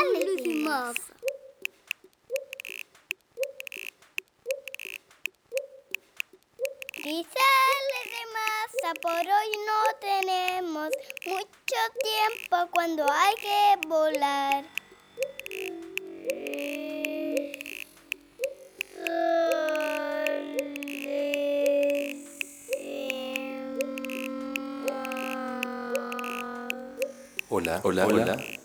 Dale, Lucy Quizás les demás, por hoy no tenemos mucho tiempo cuando hay que volar. Hola, hola, hola. hola.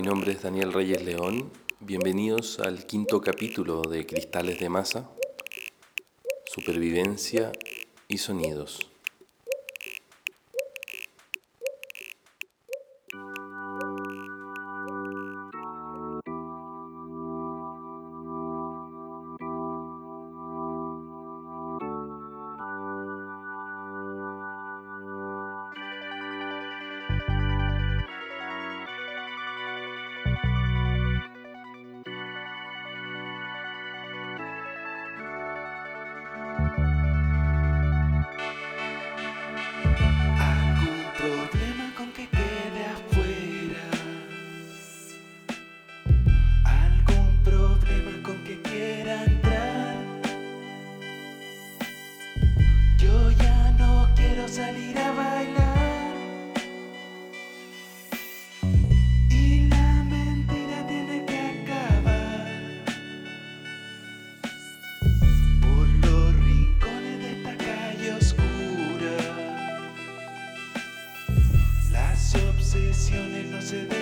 Mi nombre es Daniel Reyes León. Bienvenidos al quinto capítulo de Cristales de Masa, Supervivencia y Sonidos. presiones no se deben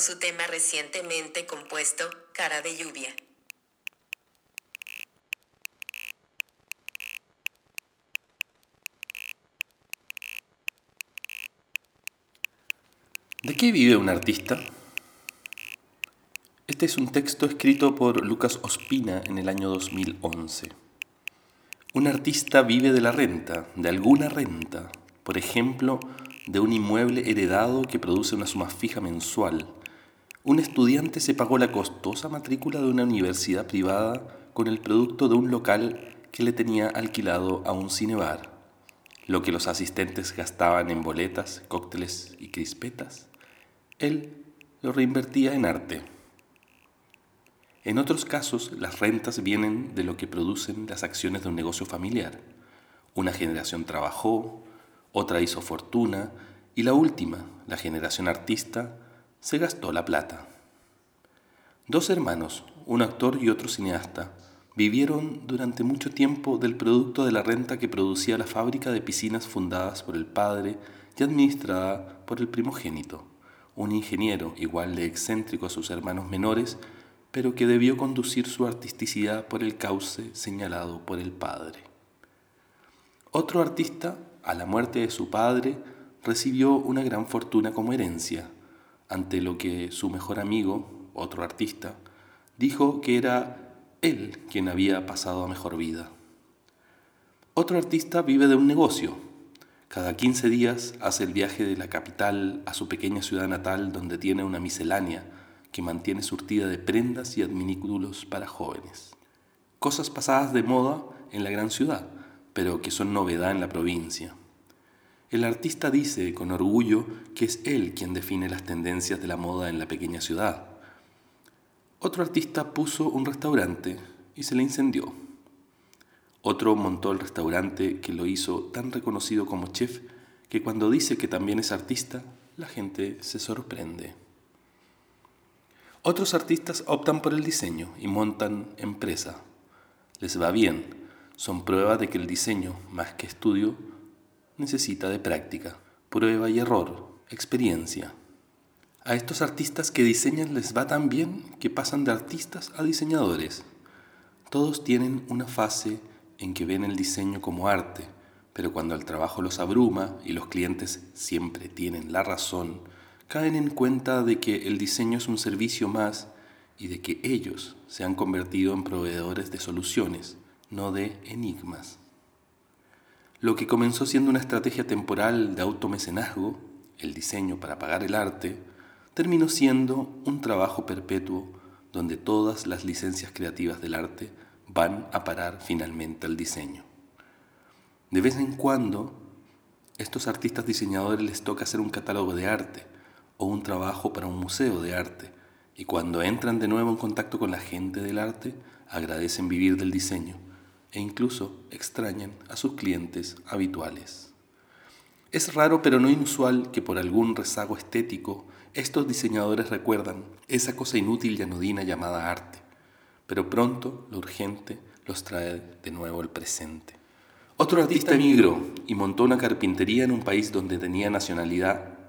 su tema recientemente compuesto, Cara de lluvia. ¿De qué vive un artista? Este es un texto escrito por Lucas Ospina en el año 2011. Un artista vive de la renta, de alguna renta, por ejemplo, de un inmueble heredado que produce una suma fija mensual. Un estudiante se pagó la costosa matrícula de una universidad privada con el producto de un local que le tenía alquilado a un cinebar. Lo que los asistentes gastaban en boletas, cócteles y crispetas, él lo reinvertía en arte. En otros casos, las rentas vienen de lo que producen las acciones de un negocio familiar. Una generación trabajó, otra hizo fortuna y la última, la generación artista, se gastó la plata. Dos hermanos, un actor y otro cineasta, vivieron durante mucho tiempo del producto de la renta que producía la fábrica de piscinas fundadas por el padre y administrada por el primogénito, un ingeniero igual de excéntrico a sus hermanos menores, pero que debió conducir su artisticidad por el cauce señalado por el padre. Otro artista, a la muerte de su padre, recibió una gran fortuna como herencia, ante lo que su mejor amigo, otro artista, dijo que era él quien había pasado a mejor vida. Otro artista vive de un negocio. Cada 15 días hace el viaje de la capital a su pequeña ciudad natal donde tiene una miscelánea que mantiene surtida de prendas y adminículos para jóvenes. Cosas pasadas de moda en la gran ciudad, pero que son novedad en la provincia. El artista dice con orgullo que es él quien define las tendencias de la moda en la pequeña ciudad. Otro artista puso un restaurante y se le incendió. Otro montó el restaurante que lo hizo tan reconocido como chef que cuando dice que también es artista, la gente se sorprende. Otros artistas optan por el diseño y montan empresa. Les va bien, son prueba de que el diseño, más que estudio, necesita de práctica, prueba y error, experiencia. A estos artistas que diseñan les va tan bien que pasan de artistas a diseñadores. Todos tienen una fase en que ven el diseño como arte, pero cuando el trabajo los abruma y los clientes siempre tienen la razón, caen en cuenta de que el diseño es un servicio más y de que ellos se han convertido en proveedores de soluciones, no de enigmas. Lo que comenzó siendo una estrategia temporal de automecenazgo, el diseño para pagar el arte, terminó siendo un trabajo perpetuo donde todas las licencias creativas del arte van a parar finalmente al diseño. De vez en cuando, estos artistas diseñadores les toca hacer un catálogo de arte, o un trabajo para un museo de arte, y cuando entran de nuevo en contacto con la gente del arte, agradecen vivir del diseño e incluso extrañan a sus clientes habituales. Es raro pero no inusual que por algún rezago estético estos diseñadores recuerdan esa cosa inútil y anodina llamada arte, pero pronto lo urgente los trae de nuevo al presente. Otro artista emigró y montó una carpintería en un país donde tenía nacionalidad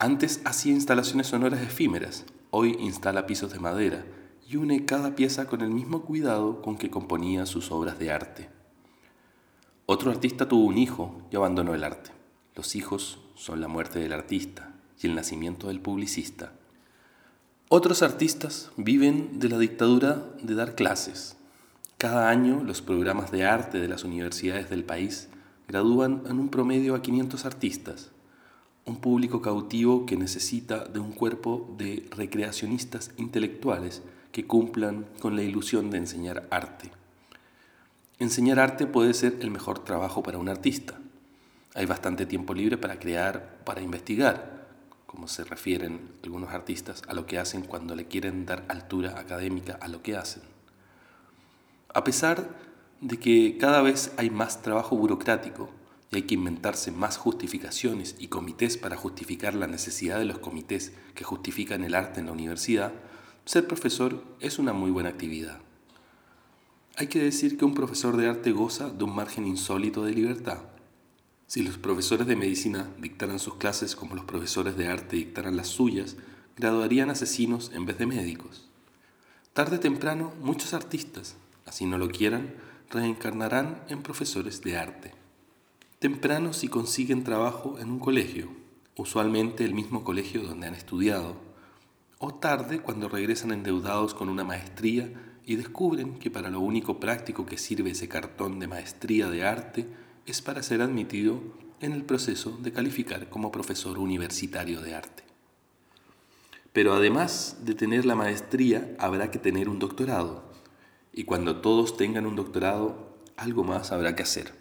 antes hacía instalaciones sonoras efímeras, hoy instala pisos de madera y une cada pieza con el mismo cuidado con que componía sus obras de arte. Otro artista tuvo un hijo y abandonó el arte. Los hijos son la muerte del artista y el nacimiento del publicista. Otros artistas viven de la dictadura de dar clases. Cada año los programas de arte de las universidades del país gradúan en un promedio a 500 artistas un público cautivo que necesita de un cuerpo de recreacionistas intelectuales que cumplan con la ilusión de enseñar arte. Enseñar arte puede ser el mejor trabajo para un artista. Hay bastante tiempo libre para crear, para investigar, como se refieren algunos artistas a lo que hacen cuando le quieren dar altura académica a lo que hacen. A pesar de que cada vez hay más trabajo burocrático, y hay que inventarse más justificaciones y comités para justificar la necesidad de los comités que justifican el arte en la universidad, ser profesor es una muy buena actividad. Hay que decir que un profesor de arte goza de un margen insólito de libertad. Si los profesores de medicina dictaran sus clases como los profesores de arte dictaran las suyas, graduarían asesinos en vez de médicos. Tarde o temprano, muchos artistas, así no lo quieran, reencarnarán en profesores de arte. Temprano si consiguen trabajo en un colegio, usualmente el mismo colegio donde han estudiado, o tarde cuando regresan endeudados con una maestría y descubren que para lo único práctico que sirve ese cartón de maestría de arte es para ser admitido en el proceso de calificar como profesor universitario de arte. Pero además de tener la maestría, habrá que tener un doctorado. Y cuando todos tengan un doctorado, algo más habrá que hacer.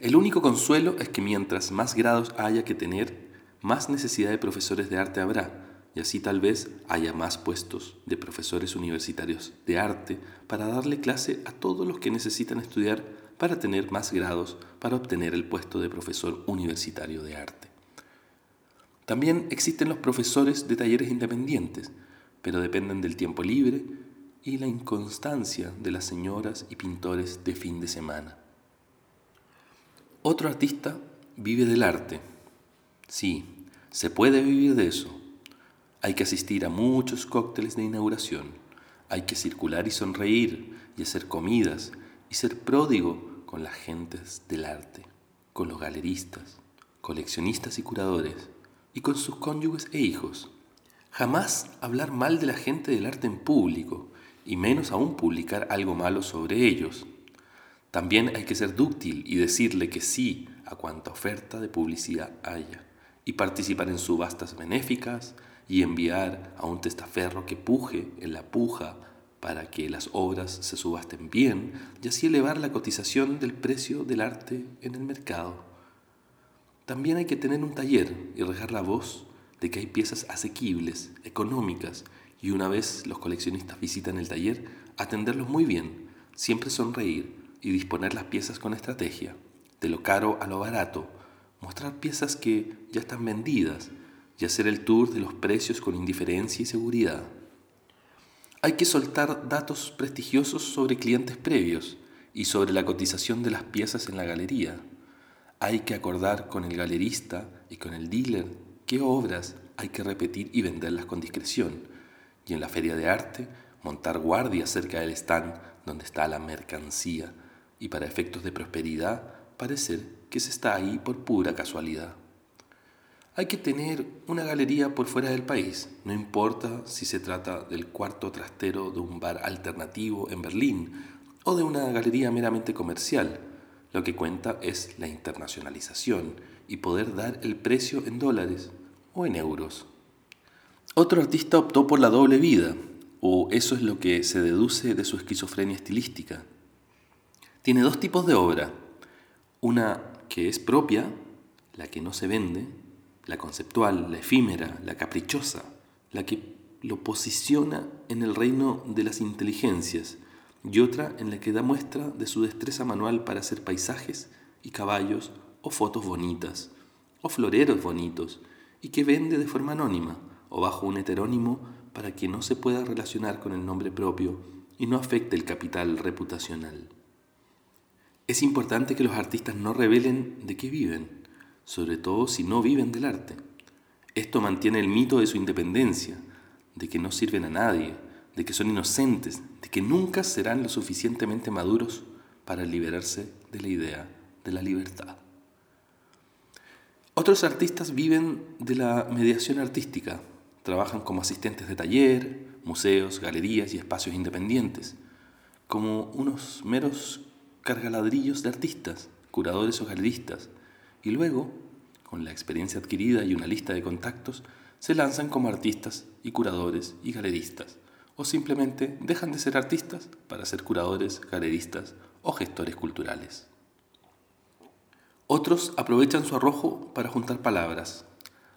El único consuelo es que mientras más grados haya que tener, más necesidad de profesores de arte habrá, y así tal vez haya más puestos de profesores universitarios de arte para darle clase a todos los que necesitan estudiar para tener más grados para obtener el puesto de profesor universitario de arte. También existen los profesores de talleres independientes, pero dependen del tiempo libre y la inconstancia de las señoras y pintores de fin de semana. Otro artista vive del arte. Sí, se puede vivir de eso. Hay que asistir a muchos cócteles de inauguración. Hay que circular y sonreír y hacer comidas y ser pródigo con las gentes del arte, con los galeristas, coleccionistas y curadores, y con sus cónyuges e hijos. Jamás hablar mal de la gente del arte en público, y menos aún publicar algo malo sobre ellos. También hay que ser dúctil y decirle que sí a cuanta oferta de publicidad haya, y participar en subastas benéficas, y enviar a un testaferro que puje en la puja para que las obras se subasten bien y así elevar la cotización del precio del arte en el mercado. También hay que tener un taller y regar la voz de que hay piezas asequibles, económicas, y una vez los coleccionistas visitan el taller, atenderlos muy bien, siempre sonreír y disponer las piezas con estrategia, de lo caro a lo barato, mostrar piezas que ya están vendidas y hacer el tour de los precios con indiferencia y seguridad. Hay que soltar datos prestigiosos sobre clientes previos y sobre la cotización de las piezas en la galería. Hay que acordar con el galerista y con el dealer qué obras hay que repetir y venderlas con discreción. Y en la feria de arte, montar guardia cerca del stand donde está la mercancía y para efectos de prosperidad parecer que se está ahí por pura casualidad. Hay que tener una galería por fuera del país, no importa si se trata del cuarto trastero de un bar alternativo en Berlín o de una galería meramente comercial. Lo que cuenta es la internacionalización y poder dar el precio en dólares o en euros. Otro artista optó por la doble vida, o eso es lo que se deduce de su esquizofrenia estilística. Tiene dos tipos de obra, una que es propia, la que no se vende, la conceptual, la efímera, la caprichosa, la que lo posiciona en el reino de las inteligencias, y otra en la que da muestra de su destreza manual para hacer paisajes y caballos o fotos bonitas, o floreros bonitos, y que vende de forma anónima o bajo un heterónimo para que no se pueda relacionar con el nombre propio y no afecte el capital reputacional. Es importante que los artistas no revelen de qué viven, sobre todo si no viven del arte. Esto mantiene el mito de su independencia, de que no sirven a nadie, de que son inocentes, de que nunca serán lo suficientemente maduros para liberarse de la idea de la libertad. Otros artistas viven de la mediación artística, trabajan como asistentes de taller, museos, galerías y espacios independientes, como unos meros cargaladrillos de artistas, curadores o galeristas, y luego, con la experiencia adquirida y una lista de contactos, se lanzan como artistas y curadores y galeristas, o simplemente dejan de ser artistas para ser curadores, galeristas o gestores culturales. Otros aprovechan su arrojo para juntar palabras,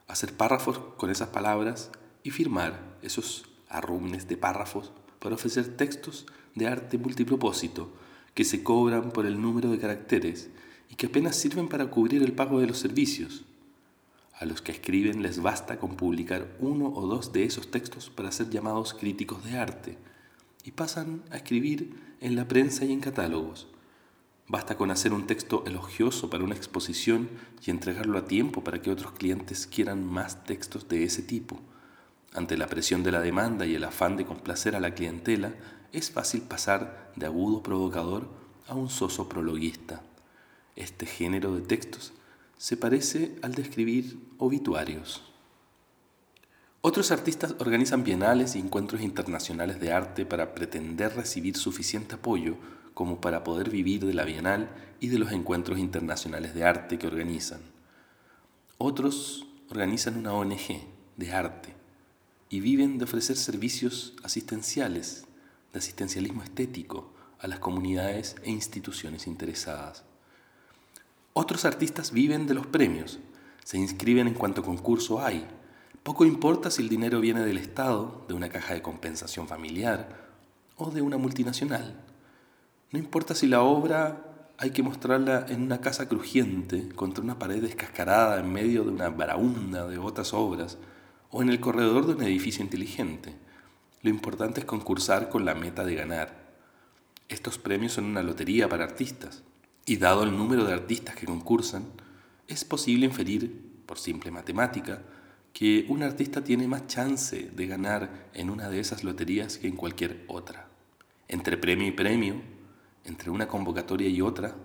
hacer párrafos con esas palabras y firmar esos arrumnes de párrafos para ofrecer textos de arte multipropósito que se cobran por el número de caracteres y que apenas sirven para cubrir el pago de los servicios. A los que escriben les basta con publicar uno o dos de esos textos para ser llamados críticos de arte y pasan a escribir en la prensa y en catálogos. Basta con hacer un texto elogioso para una exposición y entregarlo a tiempo para que otros clientes quieran más textos de ese tipo. Ante la presión de la demanda y el afán de complacer a la clientela, es fácil pasar de agudo provocador a un soso prologuista. Este género de textos se parece al de escribir obituarios. Otros artistas organizan bienales y encuentros internacionales de arte para pretender recibir suficiente apoyo como para poder vivir de la bienal y de los encuentros internacionales de arte que organizan. Otros organizan una ONG de arte y viven de ofrecer servicios asistenciales, de asistencialismo estético a las comunidades e instituciones interesadas. Otros artistas viven de los premios, se inscriben en cuanto concurso hay. Poco importa si el dinero viene del Estado, de una caja de compensación familiar o de una multinacional. No importa si la obra hay que mostrarla en una casa crujiente, contra una pared descascarada en medio de una baraunda de otras obras, o en el corredor de un edificio inteligente. Lo importante es concursar con la meta de ganar. Estos premios son una lotería para artistas, y dado el número de artistas que concursan, es posible inferir, por simple matemática, que un artista tiene más chance de ganar en una de esas loterías que en cualquier otra. Entre premio y premio, entre una convocatoria y otra,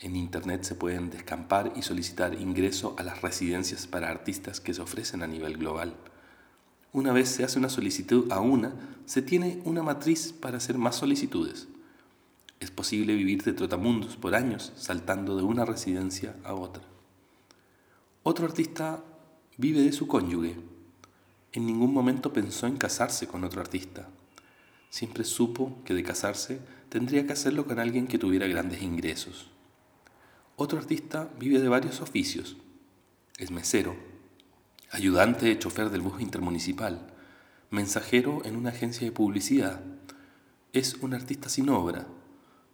en Internet se pueden descampar y solicitar ingreso a las residencias para artistas que se ofrecen a nivel global. Una vez se hace una solicitud a una, se tiene una matriz para hacer más solicitudes. Es posible vivir de trotamundos por años saltando de una residencia a otra. Otro artista vive de su cónyuge. En ningún momento pensó en casarse con otro artista. Siempre supo que de casarse tendría que hacerlo con alguien que tuviera grandes ingresos. Otro artista vive de varios oficios. Es mesero, ayudante de chofer del bus intermunicipal, mensajero en una agencia de publicidad. Es un artista sin obra,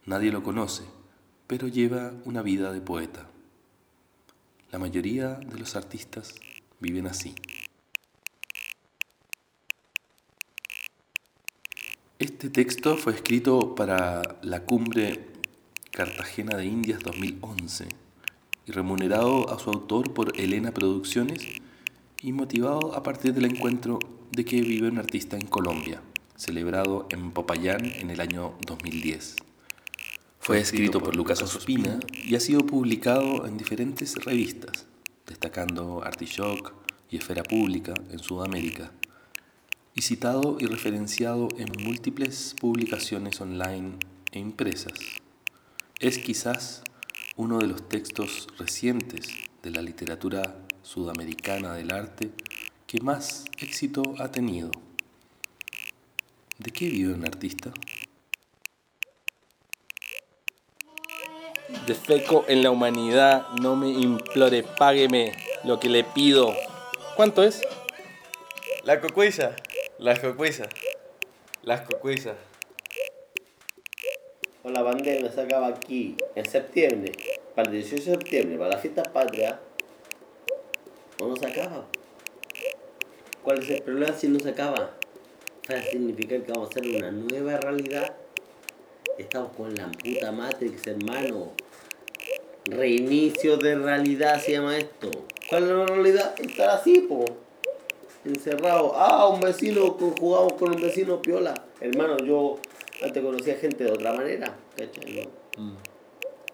nadie lo conoce, pero lleva una vida de poeta. La mayoría de los artistas viven así. Este texto fue escrito para la cumbre Cartagena de Indias 2011 y remunerado a su autor por Elena Producciones y motivado a partir del encuentro de que vive un artista en Colombia, celebrado en Popayán en el año 2010. Fue escrito por Lucas Ospina y ha sido publicado en diferentes revistas, destacando Artishock y Esfera Pública en Sudamérica y citado y referenciado en múltiples publicaciones online e impresas. Es quizás uno de los textos recientes de la literatura sudamericana del arte que más éxito ha tenido. ¿De qué vive un artista? Defeco en la humanidad, no me implore, págueme lo que le pido. ¿Cuánto es? La cocuiza. Las cocuizas. Las cocuizas. O la pandemia se acaba aquí, en septiembre, para el 18 de septiembre, para las fiestas patrias, o no se acaba. ¿Cuál es el problema si no se acaba? Va a significar que vamos a hacer una nueva realidad. Estamos con la puta Matrix, hermano. Reinicio de realidad se llama esto. ¿Cuál es la realidad? Estar así, po encerrado. Ah, un vecino, jugamos con un vecino piola. Hermano, yo antes conocía gente de otra manera, mm.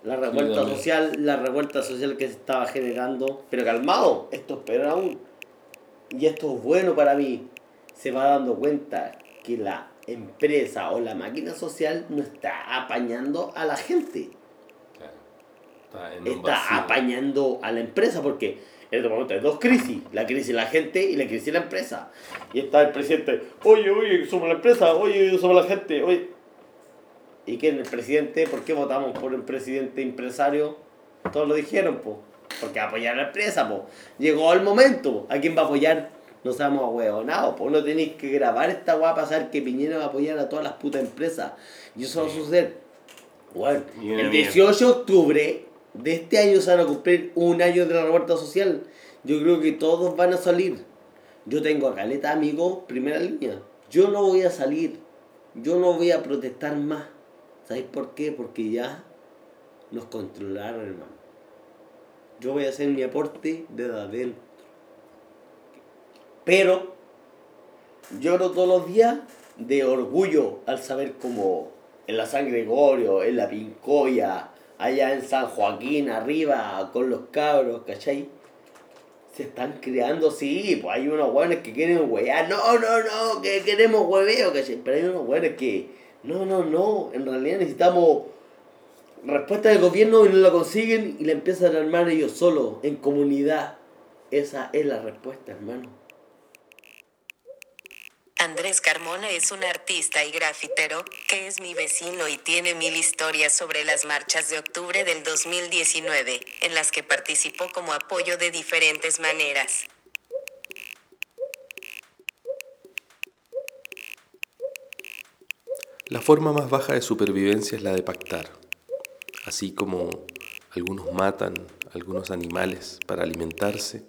La revuelta social, la revuelta social que se estaba generando, pero calmado, esto es peor aún. Y esto es bueno para mí. Se va dando cuenta que la empresa o la máquina social no está apañando a la gente. está apañando a la empresa porque en este momento hay dos crisis, la crisis de la gente y la crisis de la empresa. Y está el presidente, oye, oye, somos la empresa, oye, somos la gente, oye. ¿Y es el presidente? ¿Por qué votamos por el presidente empresario? Todos lo dijeron, po. Porque apoyar a la empresa, po. Llegó el momento. ¿A quién va a apoyar? No seamos ahueonados, po. No tenéis que grabar esta guapa para saber que Piñera va a apoyar a todas las putas empresas. Y eso va a suceder. Bueno, el 18 de octubre de este año se van a cumplir un año de la revuelta social. Yo creo que todos van a salir. Yo tengo a Caleta amigos, primera línea. Yo no voy a salir. Yo no voy a protestar más. ¿Sabéis por qué? Porque ya nos controlaron, hermano. Yo voy a hacer mi aporte desde adentro. Pero lloro todos los días de orgullo al saber cómo en la San Gregorio, en la Pincoya, allá en San Joaquín, arriba, con los cabros, ¿cachai? Se están creando, sí, pues hay unos hueones que quieren huear, no, no, no, que queremos hueveo, ¿cachai? Pero hay unos hueones que, no, no, no, en realidad necesitamos respuesta del gobierno y no la consiguen y la empiezan a armar ellos solos, en comunidad. Esa es la respuesta, hermano. Andrés Carmona es un artista y grafitero, que es mi vecino y tiene mil historias sobre las marchas de octubre del 2019, en las que participó como apoyo de diferentes maneras. La forma más baja de supervivencia es la de pactar. Así como algunos matan algunos animales para alimentarse,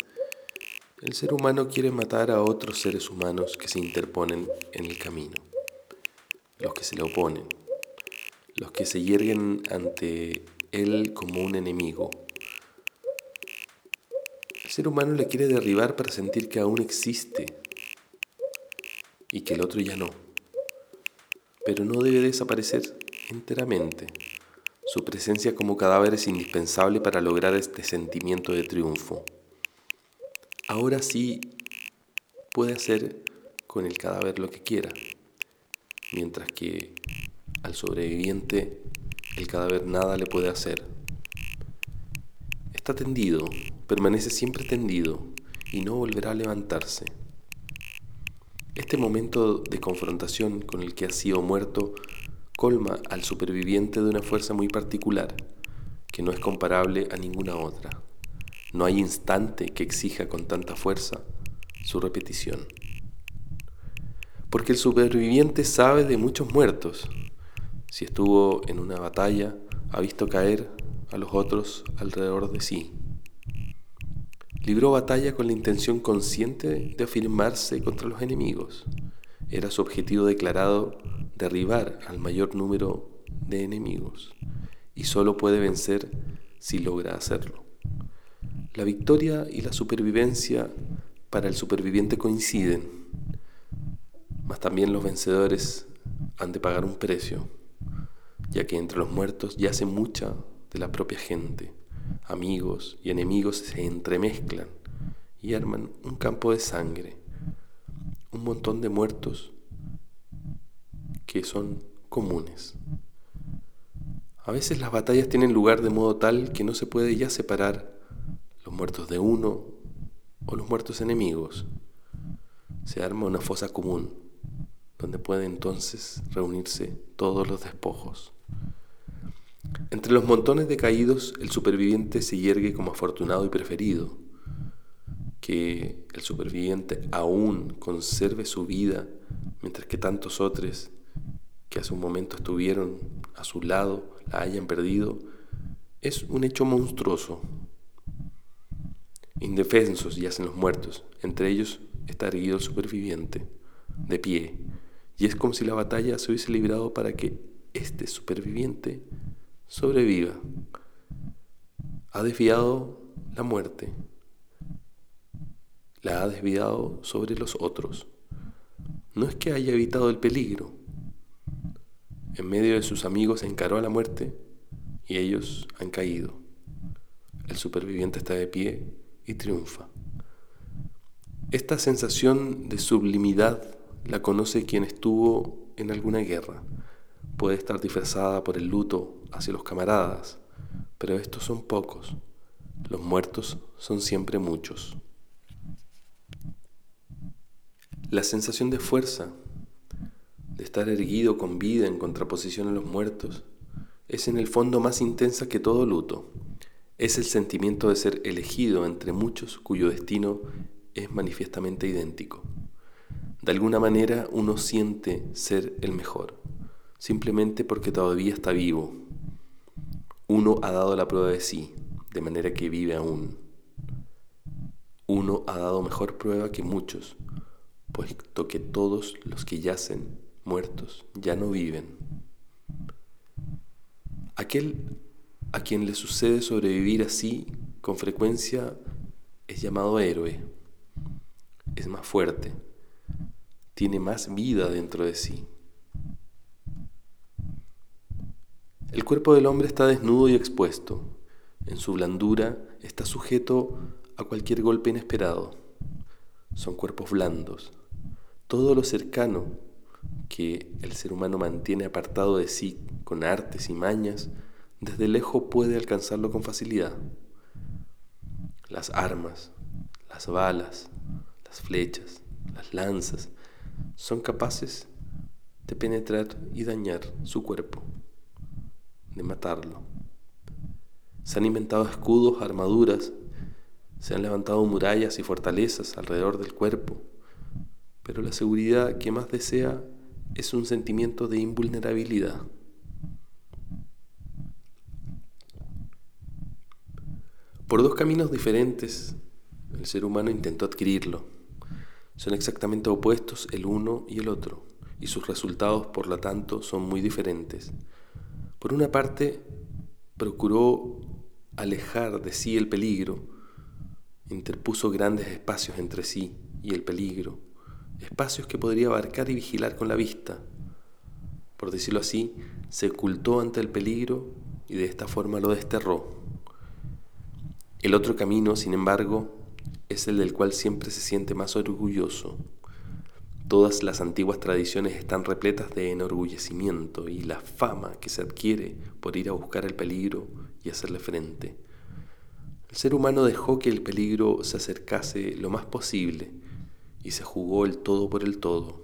el ser humano quiere matar a otros seres humanos que se interponen en el camino, los que se le oponen, los que se yerguen ante él como un enemigo. El ser humano le quiere derribar para sentir que aún existe y que el otro ya no. Pero no debe desaparecer enteramente. Su presencia como cadáver es indispensable para lograr este sentimiento de triunfo. Ahora sí puede hacer con el cadáver lo que quiera, mientras que al sobreviviente el cadáver nada le puede hacer. Está tendido, permanece siempre tendido y no volverá a levantarse. Este momento de confrontación con el que ha sido muerto colma al superviviente de una fuerza muy particular, que no es comparable a ninguna otra. No hay instante que exija con tanta fuerza su repetición. Porque el superviviente sabe de muchos muertos. Si estuvo en una batalla, ha visto caer a los otros alrededor de sí. Libró batalla con la intención consciente de afirmarse contra los enemigos. Era su objetivo declarado derribar al mayor número de enemigos y solo puede vencer si logra hacerlo. La victoria y la supervivencia para el superviviente coinciden, mas también los vencedores han de pagar un precio, ya que entre los muertos yace mucha de la propia gente. Amigos y enemigos se entremezclan y arman un campo de sangre, un montón de muertos que son comunes. A veces las batallas tienen lugar de modo tal que no se puede ya separar muertos de uno o los muertos enemigos. Se arma una fosa común, donde pueden entonces reunirse todos los despojos. Entre los montones de caídos, el superviviente se yergue como afortunado y preferido. Que el superviviente aún conserve su vida, mientras que tantos otros que hace un momento estuvieron a su lado la hayan perdido, es un hecho monstruoso. Indefensos yacen los muertos, entre ellos está erguido el superviviente, de pie, y es como si la batalla se hubiese librado para que este superviviente sobreviva. Ha desviado la muerte, la ha desviado sobre los otros. No es que haya evitado el peligro. En medio de sus amigos encaró a la muerte y ellos han caído. El superviviente está de pie y triunfa. Esta sensación de sublimidad la conoce quien estuvo en alguna guerra. Puede estar disfrazada por el luto hacia los camaradas, pero estos son pocos. Los muertos son siempre muchos. La sensación de fuerza, de estar erguido con vida en contraposición a los muertos, es en el fondo más intensa que todo luto. Es el sentimiento de ser elegido entre muchos cuyo destino es manifiestamente idéntico. De alguna manera uno siente ser el mejor, simplemente porque todavía está vivo. Uno ha dado la prueba de sí, de manera que vive aún. Uno ha dado mejor prueba que muchos, puesto que todos los que yacen muertos ya no viven. Aquel A quien le sucede sobrevivir así, con frecuencia, es llamado héroe. Es más fuerte, tiene más vida dentro de sí. El cuerpo del hombre está desnudo y expuesto. En su blandura está sujeto a cualquier golpe inesperado. Son cuerpos blandos. Todo lo cercano que el ser humano mantiene apartado de sí con artes y mañas, desde lejos puede alcanzarlo con facilidad. Las armas, las balas, las flechas, las lanzas, son capaces de penetrar y dañar su cuerpo, de matarlo. Se han inventado escudos, armaduras, se han levantado murallas y fortalezas alrededor del cuerpo, pero la seguridad que más desea es un sentimiento de invulnerabilidad. Por dos caminos diferentes, el ser humano intentó adquirirlo. Son exactamente opuestos el uno y el otro, y sus resultados, por lo tanto, son muy diferentes. Por una parte, procuró alejar de sí el peligro, interpuso grandes espacios entre sí y el peligro, espacios que podría abarcar y vigilar con la vista. Por decirlo así, se ocultó ante el peligro y de esta forma lo desterró. El otro camino, sin embargo, es el del cual siempre se siente más orgulloso. Todas las antiguas tradiciones están repletas de enorgullecimiento y la fama que se adquiere por ir a buscar el peligro y hacerle frente. El ser humano dejó que el peligro se acercase lo más posible y se jugó el todo por el todo.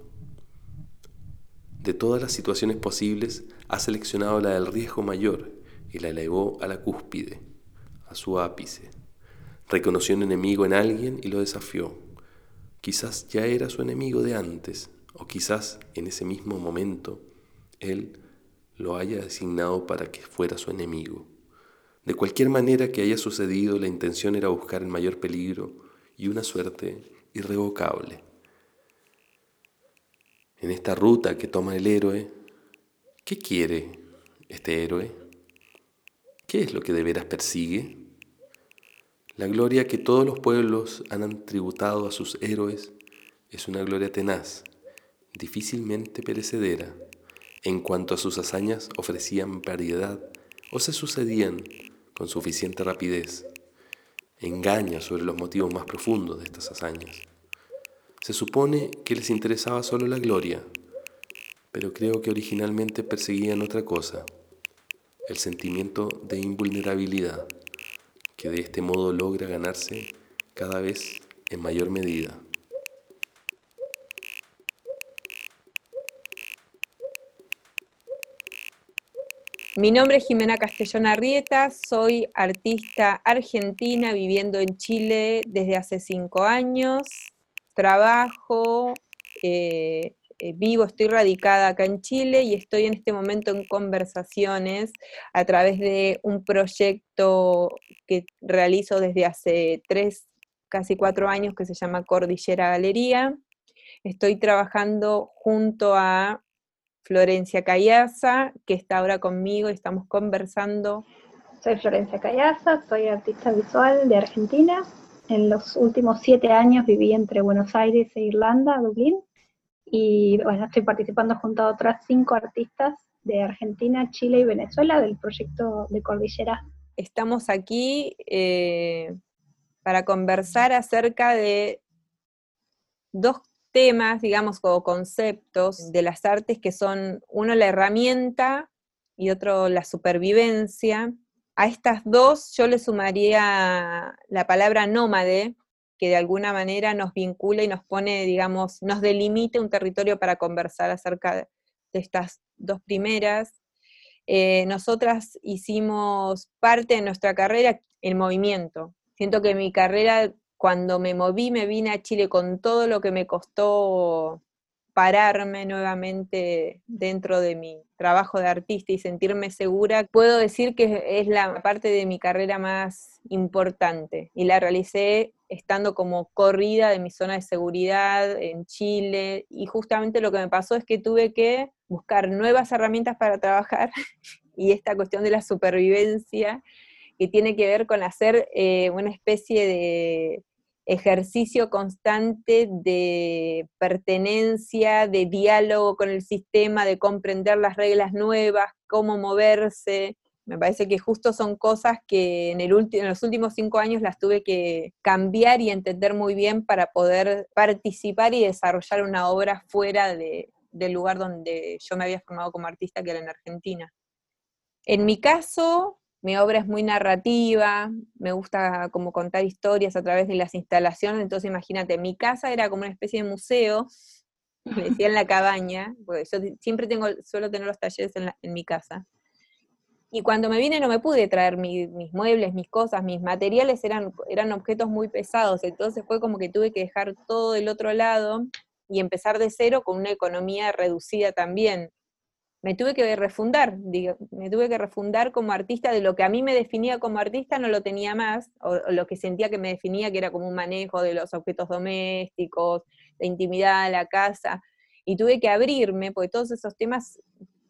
De todas las situaciones posibles, ha seleccionado la del riesgo mayor y la elevó a la cúspide su ápice. Reconoció un enemigo en alguien y lo desafió. Quizás ya era su enemigo de antes, o quizás en ese mismo momento él lo haya designado para que fuera su enemigo. De cualquier manera que haya sucedido, la intención era buscar el mayor peligro y una suerte irrevocable. En esta ruta que toma el héroe, ¿qué quiere este héroe? ¿Qué es lo que de veras persigue? La gloria que todos los pueblos han tributado a sus héroes es una gloria tenaz, difícilmente perecedera, en cuanto a sus hazañas ofrecían variedad o se sucedían con suficiente rapidez. Engaña sobre los motivos más profundos de estas hazañas. Se supone que les interesaba solo la gloria, pero creo que originalmente perseguían otra cosa, el sentimiento de invulnerabilidad que de este modo logra ganarse cada vez en mayor medida. Mi nombre es Jimena Castellón Arrieta, soy artista argentina viviendo en Chile desde hace cinco años. Trabajo eh, vivo, estoy radicada acá en Chile y estoy en este momento en conversaciones a través de un proyecto que realizo desde hace tres, casi cuatro años que se llama Cordillera Galería. Estoy trabajando junto a Florencia Callaza, que está ahora conmigo y estamos conversando. Soy Florencia Callaza, soy artista visual de Argentina. En los últimos siete años viví entre Buenos Aires e Irlanda, Dublín. Y bueno, estoy participando junto a otras cinco artistas de Argentina, Chile y Venezuela del proyecto de Cordillera. Estamos aquí eh, para conversar acerca de dos temas, digamos, o conceptos de las artes que son, uno la herramienta y otro la supervivencia. A estas dos yo le sumaría la palabra nómade, que de alguna manera nos vincula y nos pone, digamos, nos delimite un territorio para conversar acerca de, estas dos primeras. Eh, nosotras hicimos parte de nuestra carrera en movimiento. Siento que mi carrera, cuando me moví, me vine a Chile con todo lo que me costó pararme nuevamente dentro de mi trabajo de artista y sentirme segura, puedo decir que es la parte de mi carrera más importante y la realicé estando como corrida de mi zona de seguridad en Chile y justamente lo que me pasó es que tuve que buscar nuevas herramientas para trabajar y esta cuestión de la supervivencia que tiene que ver con hacer eh, una especie de ejercicio constante de pertenencia, de diálogo con el sistema, de comprender las reglas nuevas, cómo moverse. Me parece que justo son cosas que en, los últimos cinco años las tuve que cambiar y entender muy bien para poder participar y desarrollar una obra fuera del lugar donde yo me había formado como artista, que era en Argentina. En mi caso, mi obra es muy narrativa, me gusta como contar historias a través de las instalaciones, entonces imagínate, mi casa era como una especie de museo, me decía en la cabaña, porque yo siempre tengo, suelo tener los talleres en, mi casa. Y cuando me vine no me pude traer mis muebles, mis cosas, mis materiales eran, eran objetos muy pesados, entonces fue como que tuve que dejar todo del otro lado y empezar de cero con una economía reducida también me tuve que refundar, digo, me tuve que refundar como artista de lo que a mí me definía como artista, no lo tenía más, o, lo que sentía que me definía, que era como un manejo de los objetos domésticos, de intimidad, la casa, y tuve que abrirme, porque todos esos temas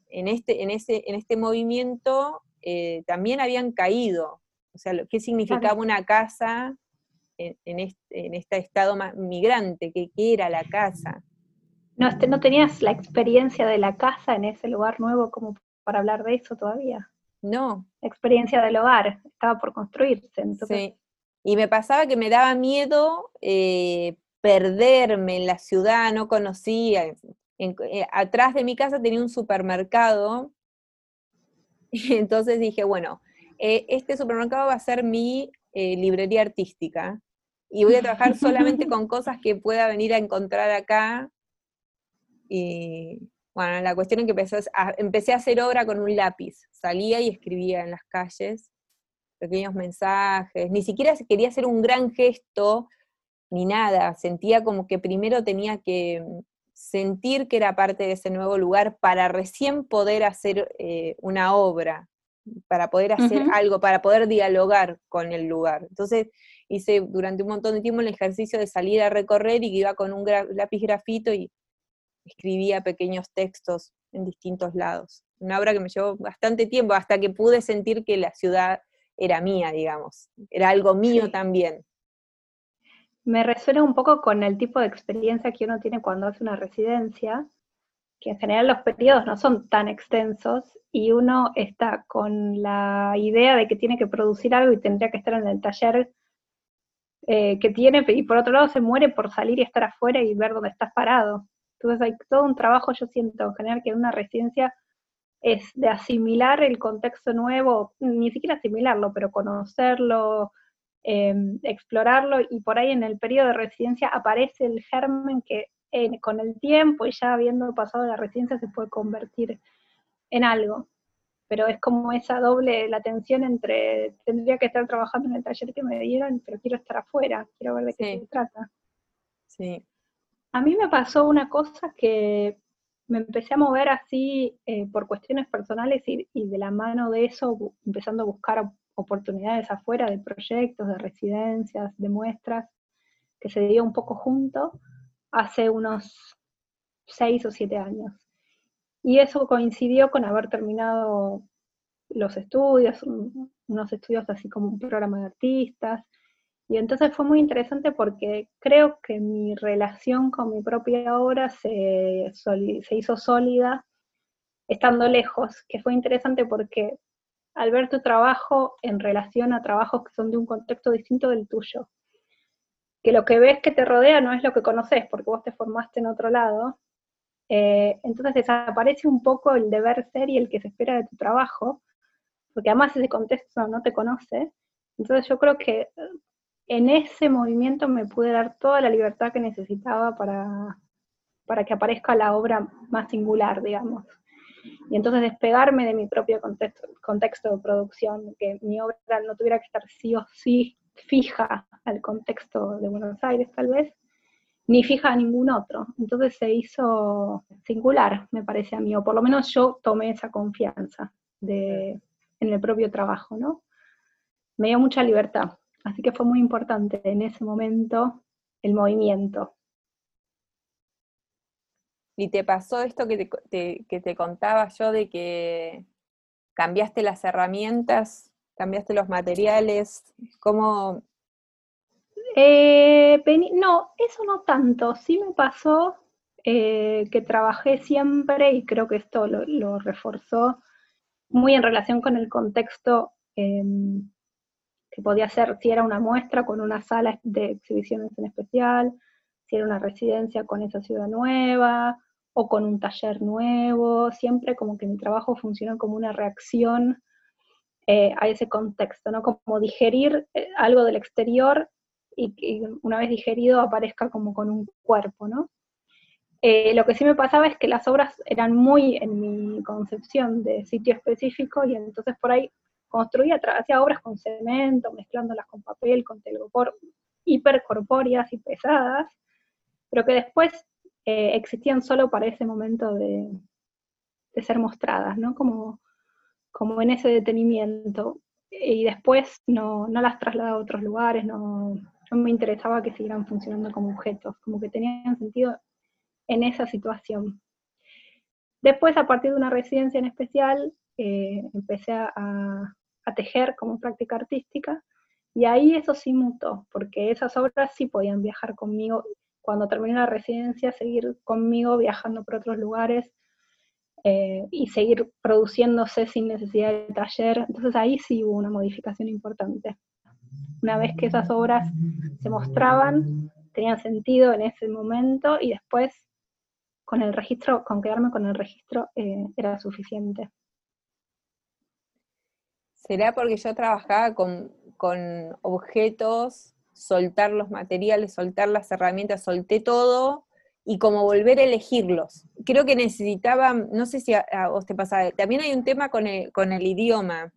en este, en ese, en este movimiento eh, también habían caído. O sea, ¿qué significaba una casa en, este, estado migrante? ¿Qué, ¿Qué era la casa? No, este, no tenías la experiencia de la casa en ese lugar nuevo como para hablar de eso todavía. No. experiencia del hogar, estaba por construirse. Sí. Y me pasaba que me daba miedo eh, perderme en la ciudad, no conocía. Eh, atrás de mi casa tenía un supermercado, y entonces dije, bueno, eh, este supermercado va a ser mi librería artística, y voy a trabajar solamente con cosas que pueda venir a encontrar acá y bueno, la cuestión es que empecé a, empecé a hacer obra con un lápiz. Salía y escribía en las calles pequeños mensajes. Ni siquiera quería hacer un gran gesto ni nada. Sentía como que primero tenía que mm, sentir que era parte de ese nuevo lugar para recién poder hacer eh, una obra, para poder hacer algo, para poder dialogar con el lugar. Entonces hice durante un montón de tiempo el ejercicio de salir a recorrer y que iba con un lápiz grafito y escribía pequeños textos en distintos lados. Una obra que me llevó bastante tiempo hasta que pude sentir que la ciudad era mía, digamos, era algo mío también. Me resuena un poco con el tipo de experiencia que uno tiene cuando hace una residencia, que en general los periodos no son tan extensos y uno está con la idea de que tiene que producir algo y tendría que estar en el taller eh, que tiene, y por otro lado se muere por salir y estar afuera y ver dónde estás parado. Entonces hay todo un trabajo, yo siento, en general, que en una residencia es de asimilar el contexto nuevo, ni siquiera asimilarlo, pero conocerlo, em, explorarlo, y por ahí en el periodo de residencia aparece el germen que con el tiempo y ya habiendo pasado la residencia se puede convertir en algo. Pero es como esa doble, la tensión entre, tendría que estar trabajando en el taller que me dieron, pero quiero estar afuera, quiero ver de qué se trata. Sí, a mí me pasó una cosa que me empecé a mover así eh, por cuestiones personales y, de la mano de eso, empezando a buscar oportunidades afuera de proyectos, de residencias, de muestras, que se dio un poco junto hace unos seis o siete años. Y eso coincidió con haber terminado los estudios, unos estudios así como un programa de artistas, y entonces fue muy interesante porque creo que mi relación con mi propia obra se, se hizo sólida estando lejos, que fue interesante porque al ver tu trabajo en relación a trabajos que son de un contexto distinto del tuyo, que lo que ves que te rodea no es lo que conoces, porque vos te formaste en otro lado, eh, entonces desaparece un poco el deber ser y el que se espera de tu trabajo, porque además ese contexto no te conoce. Entonces yo creo que en ese movimiento me pude dar toda la libertad que necesitaba para, para que aparezca la obra más singular, digamos. Y entonces despegarme de mi propio contexto, de producción, que mi obra no tuviera que estar sí o sí fija al contexto de Buenos Aires tal vez, ni fija a ningún otro. Entonces se hizo singular, me parece a mí, o por lo menos yo tomé esa confianza de, en el propio trabajo, ¿no? Me dio mucha libertad. Así que fue muy importante en ese momento el movimiento. ¿Y te pasó esto que te, que te contaba yo de que ¿Cambiaste las herramientas? ¿Cambiaste los materiales? ¿Cómo, Eh, no, eso no tanto. Sí me pasó eh, que trabajé siempre, y creo que esto lo, lo reforzó, muy en relación con el contexto em, que podía ser, si era una muestra con una sala de exhibiciones en especial, si era una residencia con esa ciudad nueva, o con un taller nuevo, siempre como que mi trabajo funcionó como una reacción eh, a ese contexto, ¿no? Como digerir eh, algo del exterior y que una vez digerido aparezca como con un cuerpo, ¿no? Eh, lo que sí me pasaba es que las obras eran muy en mi concepción de sitio específico y entonces por ahí construía, hacía obras con cemento, mezclándolas con papel, con telgopor, hipercorpóreas y pesadas, pero que después eh, existían solo para ese momento de, de ser mostradas, ¿no? Como, como en ese detenimiento. Y después no, no las trasladaba a otros lugares, no, no me interesaba que siguieran funcionando como objetos, como que tenían sentido en esa situación. Después, a partir de una residencia en especial, eh, empecé a, a- tejer como práctica artística, y ahí eso sí mutó, porque esas obras sí podían viajar conmigo. Cuando terminé la residencia, seguir conmigo viajando por otros lugares eh, y seguir produciéndose sin necesidad de taller. Entonces ahí sí hubo una modificación importante. Una vez que esas obras se mostraban, tenían sentido en ese momento y después con el registro, con quedarme con el registro eh, era suficiente. ¿Será porque yo trabajaba con, con objetos, soltar los materiales, soltar las herramientas, solté todo y como volver a elegirlos? Creo que necesitaba, no sé si a, a vos te pasaba, también hay un tema con el, con el idioma,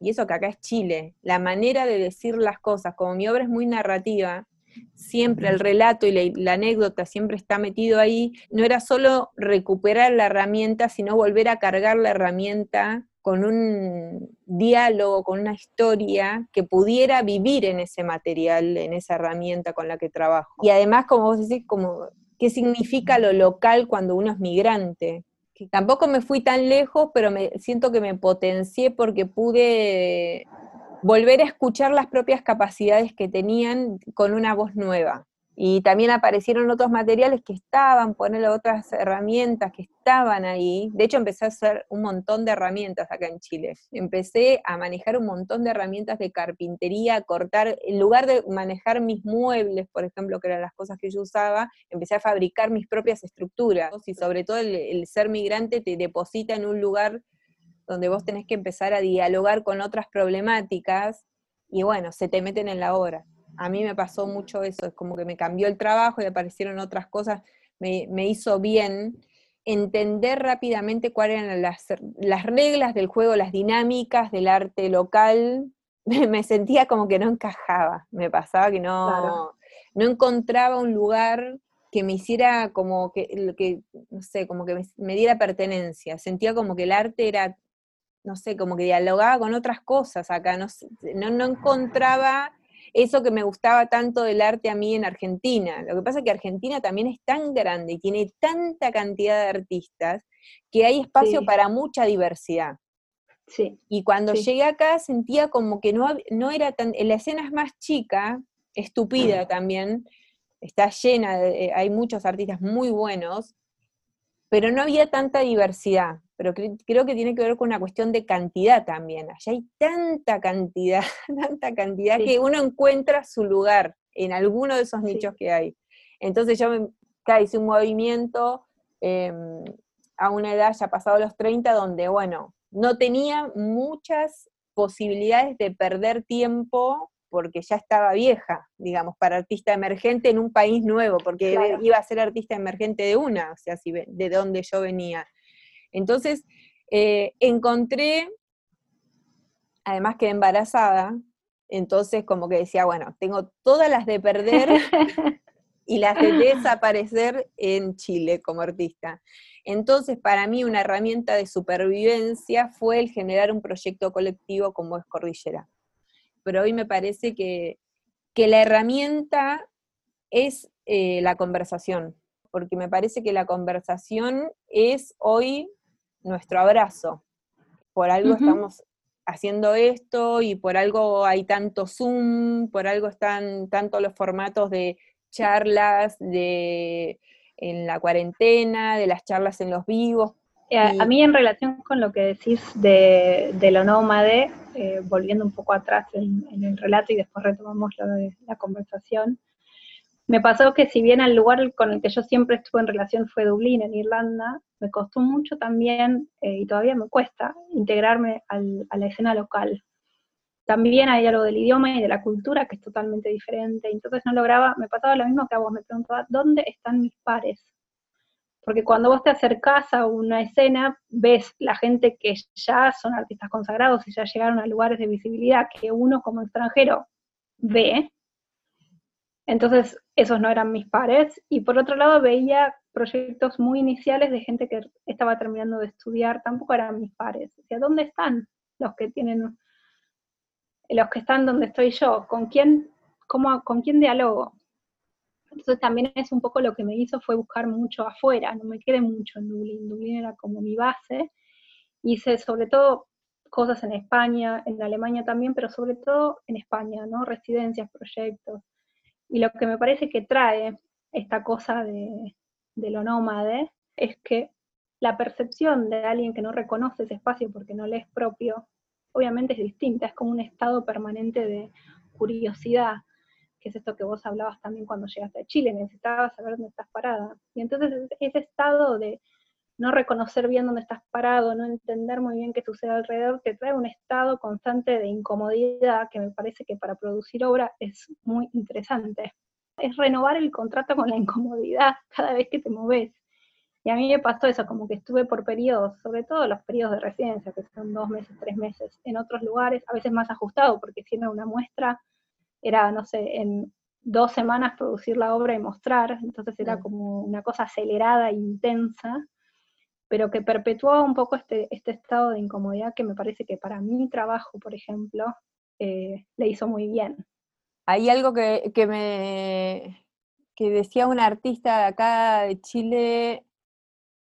y eso que acá es Chile, la manera de decir las cosas, como mi obra es muy narrativa, siempre el relato y la, anécdota siempre está metido ahí, no era solo recuperar la herramienta, sino volver a cargar la herramienta con un diálogo, con una historia que pudiera vivir en ese material, en esa herramienta con la que trabajo. Y además, como vos decís, como, ¿qué significa lo local cuando uno es migrante? Que tampoco me fui tan lejos, pero me siento que me potencié porque pude volver a escuchar las propias capacidades que tenían con una voz nueva. Y también aparecieron otros materiales que estaban, ponerle otras herramientas que estaban ahí. De hecho, empecé a hacer un montón de herramientas acá en Chile. Empecé a manejar un montón de herramientas de carpintería, a cortar, en lugar de manejar mis muebles, por ejemplo, que eran las cosas que yo usaba, empecé a fabricar mis propias estructuras. Y sobre todo el, el ser migrante te deposita en un lugar donde vos tenés que empezar a dialogar con otras problemáticas y bueno, se te meten en la obra. A mí me pasó mucho eso, es como que me cambió el trabajo y aparecieron otras cosas, me, me hizo bien entender rápidamente cuáles eran las, las reglas del juego, las dinámicas del arte local. Me sentía como que no encajaba, me pasaba que no, Claro. no encontraba un lugar que me hiciera como que, que no sé, como que me, me diera pertenencia. Sentía como que el arte era, no sé, como que dialogaba con otras cosas acá, no, no, no encontraba eso que me gustaba tanto del arte a mí en Argentina. Lo que pasa es que Argentina también es tan grande y tiene tanta cantidad de artistas que hay espacio Sí. para mucha diversidad. Sí, Y cuando Sí. llegué acá sentía como que no, no era tan, la escena es más chica, estúpida también, está llena, de, eh, hay muchos artistas muy buenos, pero no había tanta diversidad. Pero cre- creo que tiene que ver con una cuestión de cantidad también. Allá hay tanta cantidad, tanta cantidad Sí. que uno encuentra su lugar en alguno de esos Sí. nichos que hay. Entonces yo me, claro, hice un movimiento em, a una edad ya pasado los 30, donde, bueno, no tenía muchas posibilidades de perder tiempo porque ya estaba vieja, digamos, para artista emergente en un país nuevo, porque Claro. iba a ser artista emergente de una, o sea, si de donde yo venía. Entonces, eh, encontré, además quedé embarazada, entonces como que decía, bueno, tengo todas las de perder y las de desaparecer en Chile como artista. Entonces, para mí una herramienta de supervivencia fue el generar un proyecto colectivo como es Cordillera. Pero hoy me parece que, que la herramienta es eh, la conversación, porque me parece que la conversación es hoy nuestro abrazo. por algo estamos haciendo esto y por algo hay tanto Zoom, por algo están tanto los formatos de charlas de en la cuarentena, de las charlas en los vivos. Eh, A, Y- a mí en relación con lo que decís de, de lo nómade, eh, volviendo un poco atrás en, en el relato y después retomamos la conversación, me pasó que si bien el lugar con el que yo siempre estuve en relación fue Dublín, en Irlanda, me costó mucho también, eh, y todavía me cuesta, integrarme a la escena local. También hay algo del idioma y de la cultura que es totalmente diferente, entonces no lograba, me pasaba lo mismo que a vos, me preguntaba, ¿dónde están mis pares? Porque cuando vos te acercás a una escena, ves la gente que ya son artistas consagrados y ya llegaron a lugares de visibilidad que uno como extranjero ve. Entonces, esos no eran mis pares. Y por otro lado, veía proyectos muy iniciales de gente que estaba terminando de estudiar, tampoco eran mis pares. O sea, ¿dónde están los que tienen, los que están donde estoy yo? ¿Con quién, cómo, con quién dialogo? Entonces también es un poco lo que me hizo fue buscar mucho afuera, no me quedé mucho en Dublín, Dublín era como mi base, hice sobre todo cosas en España, en Alemania también, pero sobre todo en España, ¿no? Residencias, proyectos. Y lo que me parece que trae esta cosa de, lo nómade es que la percepción de alguien que no reconoce ese espacio porque no le es propio, obviamente es distinta, es como un estado permanente de curiosidad, que es esto que vos hablabas también cuando llegaste a Chile, necesitabas saber dónde estás parada. Y entonces ese estado de no reconocer bien dónde estás parado, no entender muy bien qué sucede alrededor, te trae un estado constante de incomodidad que me parece que para producir obra es muy interesante. Es renovar el contrato con la incomodidad cada vez que te moves. Y a mí me pasó eso, como que estuve por periodos, sobre todo los periodos de residencia, que son dos meses, tres meses, en otros lugares, a veces más ajustado, porque si era una muestra, era, no sé, en dos semanas producir la obra y mostrar, entonces era como una cosa acelerada e intensa, pero que perpetuaba un poco este, este estado de incomodidad que me parece que para mi trabajo, por ejemplo, eh, le hizo muy bien. Hay algo que, que me que decía un artista acá de Chile,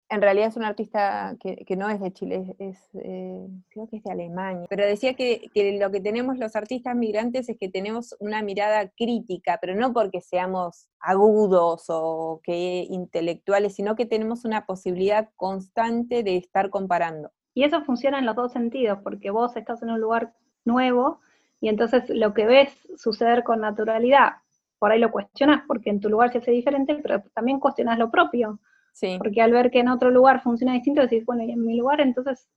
en realidad es un artista que, que no es de Chile, es, eh, creo que es de Alemania, pero decía que lo que tenemos los artistas migrantes es que tenemos una mirada crítica, pero no porque seamos agudos o que intelectuales, sino que tenemos una posibilidad constante de estar comparando. Y eso funciona en los dos sentidos, porque vos estás en un lugar nuevo y entonces lo que ves suceder con naturalidad, por ahí lo cuestionas porque en tu lugar se hace diferente, pero también cuestionas lo propio, Sí, porque al ver que en otro lugar funciona distinto, decís, bueno, y en mi lugar entonces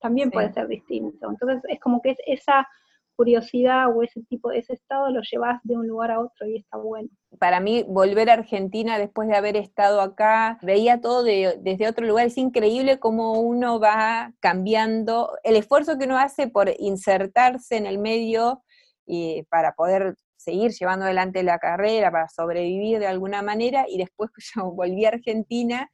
también Sí. puede ser distinto. Entonces es como que es esa curiosidad o ese tipo, ese estado lo llevas de un lugar a otro y está bueno. para mí volver a Argentina después de haber estado acá, veía todo de- desde otro lugar, es increíble cómo uno va cambiando, el esfuerzo que uno hace por insertarse en el medio y para poder seguir llevando adelante la carrera, para sobrevivir de alguna manera, y después yo volví a Argentina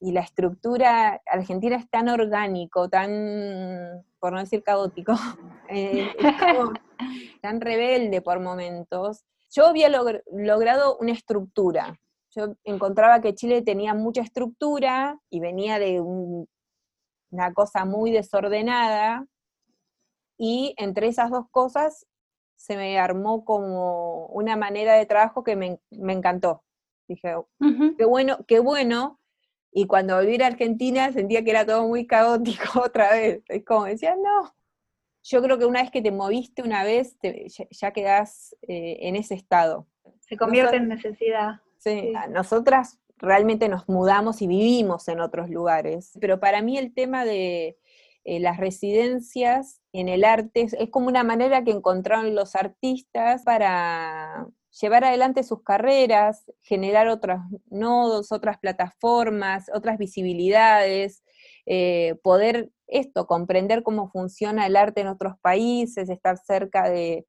y la estructura argentina es tan orgánico, tan, por no decir caótico, eh, como tan rebelde por momentos. Yo había logr- logrado una estructura. Yo encontraba que Chile tenía mucha estructura y venía de un- una cosa muy desordenada, y entre esas dos cosas se me armó como una manera de trabajo que me, me encantó. Dije, Ujú. qué bueno, qué bueno. Y cuando volví a Argentina sentía que era todo muy caótico otra vez. Es como decía, no. Yo creo que una vez que te moviste una vez, te- ya, ya quedás eh, en ese estado. Se convierte en necesidad. Sí, nosotras realmente nos mudamos y vivimos en otros lugares, pero para mí el tema de eh, las residencias en el arte es, como una manera que encontraron los artistas para llevar adelante sus carreras, generar otros nodos, otras plataformas, otras visibilidades, eh, poder esto, comprender cómo funciona el arte en otros países, estar cerca de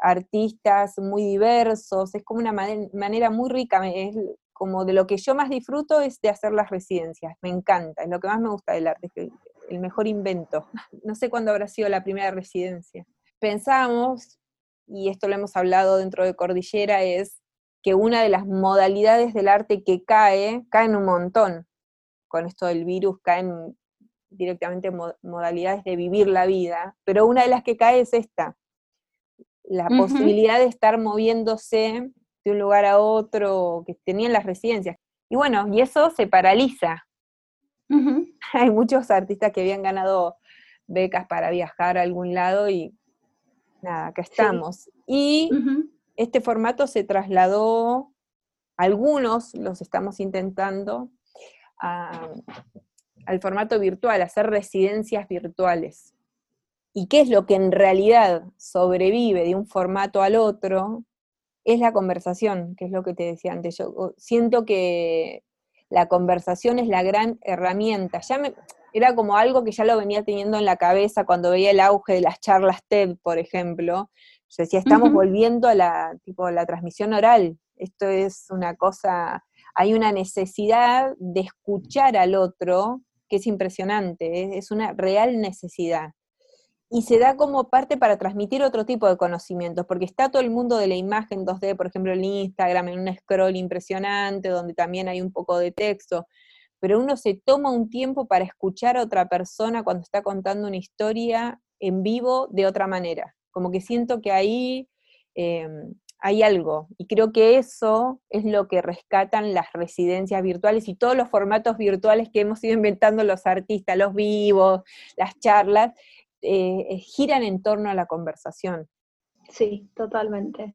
artistas muy diversos, es como una mane- manera muy rica, es como de lo que yo más disfruto es de hacer las residencias, me encanta, es lo que más me gusta del arte, el, mejor invento. No sé cuándo habrá sido la primera residencia. Pensamos, y esto lo hemos hablado dentro de Cordillera, es que una de las modalidades del arte que cae, caen un montón. Con esto del virus caen directamente mo- modalidades de vivir la vida, pero una de las que cae es esta, la posibilidad de estar moviéndose de un lugar a otro, que tenían las residencias. Y bueno, y eso se paraliza. Hay muchos artistas que habían ganado becas para viajar a algún lado y nada, acá estamos. Y este formato se trasladó, algunos los estamos intentando, a- al formato virtual, hacer residencias virtuales. ¿Y qué es lo que en realidad sobrevive de un formato al otro? Es la conversación, que es lo que te decía antes. Yo siento que la conversación es la gran herramienta. Ya me, era como algo que ya lo venía teniendo en la cabeza cuando veía el auge de las charlas TED, por ejemplo. Yo decía, estamos volviendo a la, tipo, la transmisión oral. Esto es una cosa, hay una necesidad de escuchar al otro que es impresionante, es, es una real necesidad. Y se da como parte para transmitir otro tipo de conocimientos, porque está todo el mundo de la imagen 2D, por ejemplo, en Instagram, en un scroll impresionante, donde también hay un poco de texto, pero uno se toma un tiempo para escuchar a otra persona cuando está contando una historia en vivo de otra manera. Como que siento que ahí eh, hay algo, y creo que eso es lo que rescatan las residencias virtuales y todos los formatos virtuales que hemos ido inventando los artistas, los vivos, las charlas, eh, giran en torno a la conversación. Sí, totalmente.